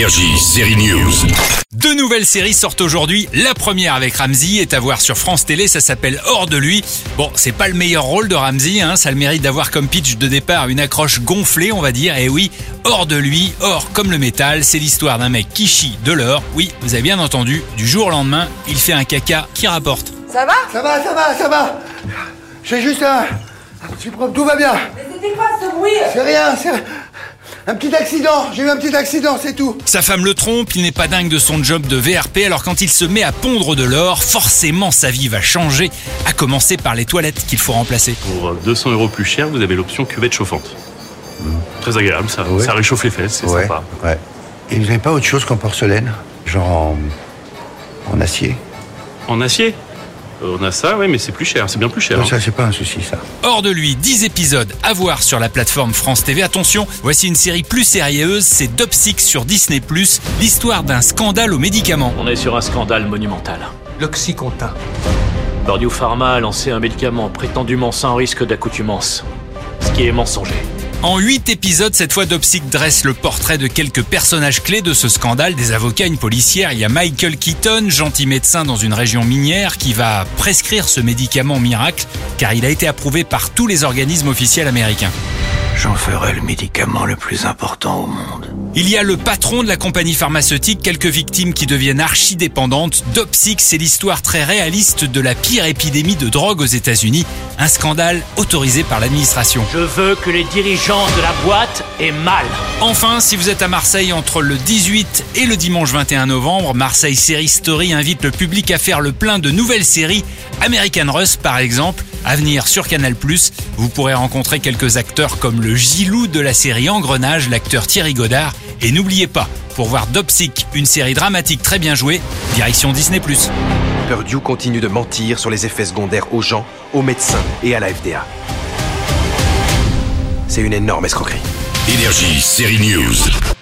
Énergie, série News. Deux nouvelles séries sortent aujourd'hui. La première avec Ramsey est à voir sur France Télé, ça s'appelle Hors de lui. Bon, c'est pas le meilleur rôle de Ramsey, hein, ça a le mérite d'avoir comme pitch de départ une accroche gonflée, on va dire. Et oui, Hors de lui, or comme le métal, c'est l'histoire d'un mec qui chie de l'or. Oui, vous avez bien entendu, du jour au lendemain, il fait un caca qui rapporte. Ça va? Ça va, ça va, ça va. J'ai juste un, un petit problème. Tout va bien. Mais c'était quoi ce bruit? C'est rien, c'est un petit accident. J'ai eu un petit accident, c'est tout. Sa femme le trompe, il n'est pas dingue de son job de VRP, alors quand il se met à pondre de l'or, forcément sa vie va changer, à commencer par les toilettes qu'il faut remplacer. Pour 200 euros plus cher, vous avez l'option cuvette chauffante. Très agréable, ça, Ouais. ça réchauffe les fesses, c'est ouais, sympa. ouais. Et vous n'avez pas autre chose qu'en porcelaine? Genre en, en acier? En acier? Euh, On a ça, oui, mais c'est plus cher, c'est bien plus cher. Non, hein. ça, c'est pas un souci, ça. Hors de lui, 10 épisodes à voir sur la plateforme France TV. Attention, voici une série plus sérieuse, c'est Dopsic sur Disney+, l'histoire d'un scandale aux médicaments. On est sur un scandale monumental. L'oxycontin. Bordeaux Pharma a lancé un médicament prétendument sans risque d'accoutumance, ce qui est mensonger. En 8 épisodes, cette fois Dopsic dresse le portrait de quelques personnages clés de ce scandale, des avocats, une policière, il y a Michael Keaton, gentil médecin dans une région minière, qui va prescrire ce médicament miracle, car il a été approuvé par tous les organismes officiels américains. J'en ferai le médicament le plus important au monde. Il y a le patron de la compagnie pharmaceutique, quelques victimes qui deviennent archidépendantes. Dopsic, c'est l'histoire très réaliste de la pire épidémie de drogue aux États-Unis, un scandale autorisé par l'administration. Je veux que les dirigeants de la boîte aient mal. Enfin, si vous êtes à Marseille entre le 18 et le dimanche 21 novembre, Marseille Série Story invite le public à faire le plein de nouvelles séries. American Rust, par exemple, à venir sur Canal+. Vous pourrez rencontrer quelques acteurs comme le Gilou de la série Engrenage, l'acteur Thierry Godard. Et n'oubliez pas, pour voir Dopsic, une série dramatique très bien jouée, direction Disney+. Purdue continue de mentir sur les effets secondaires aux gens, aux médecins et à la FDA. C'est une énorme escroquerie. Énergie, série News.